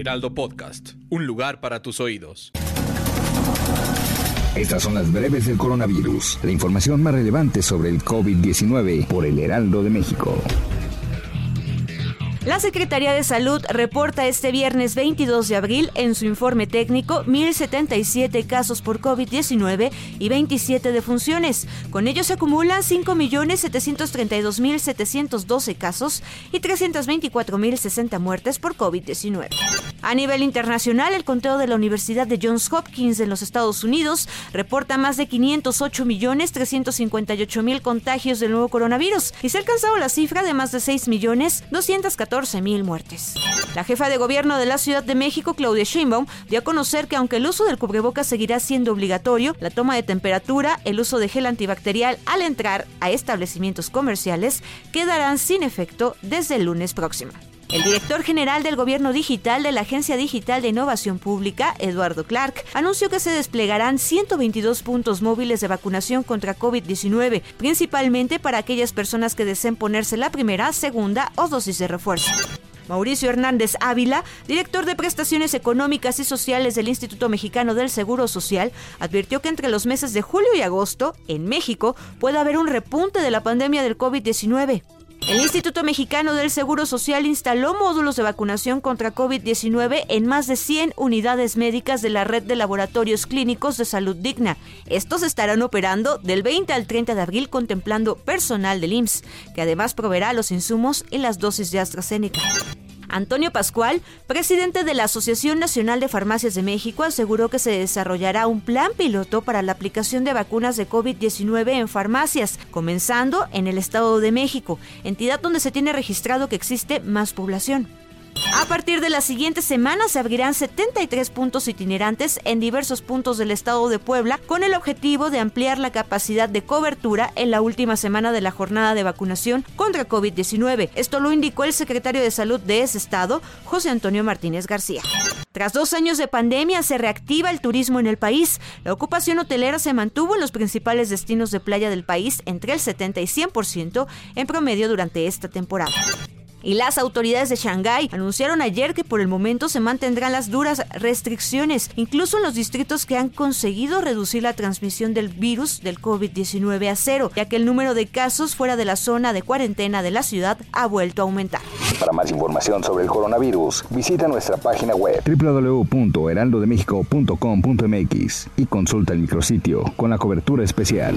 Heraldo Podcast, un lugar para tus oídos. Estas son las breves del coronavirus, la información más relevante sobre el COVID-19 por el Heraldo de México. La Secretaría de Salud reporta este viernes 22 de abril en su informe técnico 1.077 casos por COVID-19 y 27 defunciones. Con ello se acumulan 5.732.712 casos y 324.060 muertes por COVID-19. A nivel internacional, el conteo de la Universidad de Johns Hopkins en los Estados Unidos reporta más de 508.358.000 contagios del nuevo coronavirus y se ha alcanzado la cifra de más de 6.214.000 mil muertes. La jefa de gobierno de la Ciudad de México, Claudia Sheinbaum, dio a conocer que aunque el uso del cubrebocas seguirá siendo obligatorio, la toma de temperatura, el uso de gel antibacterial al entrar a establecimientos comerciales quedarán sin efecto desde el lunes próximo. El director general del Gobierno Digital de la Agencia Digital de Innovación Pública, Eduardo Clark, anunció que se desplegarán 122 puntos móviles de vacunación contra COVID-19, principalmente para aquellas personas que deseen ponerse la primera, segunda o dosis de refuerzo. Mauricio Hernández Ávila, director de prestaciones económicas y sociales del Instituto Mexicano del Seguro Social, advirtió que entre los meses de julio y agosto, en México, puede haber un repunte de la pandemia del COVID-19. El Instituto Mexicano del Seguro Social instaló módulos de vacunación contra COVID-19 en más de 100 unidades médicas de la red de laboratorios clínicos de salud digna. Estos estarán operando del 20 al 30 de abril contemplando personal del IMSS, que además proveerá los insumos y las dosis de AstraZeneca. Antonio Pascual, presidente de la Asociación Nacional de Farmacias de México, aseguró que se desarrollará un plan piloto para la aplicación de vacunas de COVID-19 en farmacias, comenzando en el Estado de México, entidad donde se tiene registrado que existe más población. A partir de la siguiente semana se abrirán 73 puntos itinerantes en diversos puntos del estado de Puebla con el objetivo de ampliar la capacidad de cobertura en la última semana de la jornada de vacunación contra COVID-19. Esto lo indicó el secretario de Salud de ese estado, José Antonio Martínez García. Tras dos años de pandemia se reactiva el turismo en el país. La ocupación hotelera se mantuvo en los principales destinos de playa del país entre el 70 y 100% en promedio durante esta temporada. Y las autoridades de Shanghái anunciaron ayer que por el momento se mantendrán las duras restricciones, incluso en los distritos que han conseguido reducir la transmisión del virus del COVID-19 a cero, ya que el número de casos fuera de la zona de cuarentena de la ciudad ha vuelto a aumentar. Para más información sobre el coronavirus, visita nuestra página web www.heraldodemexico.com.mx y consulta el micrositio con la cobertura especial.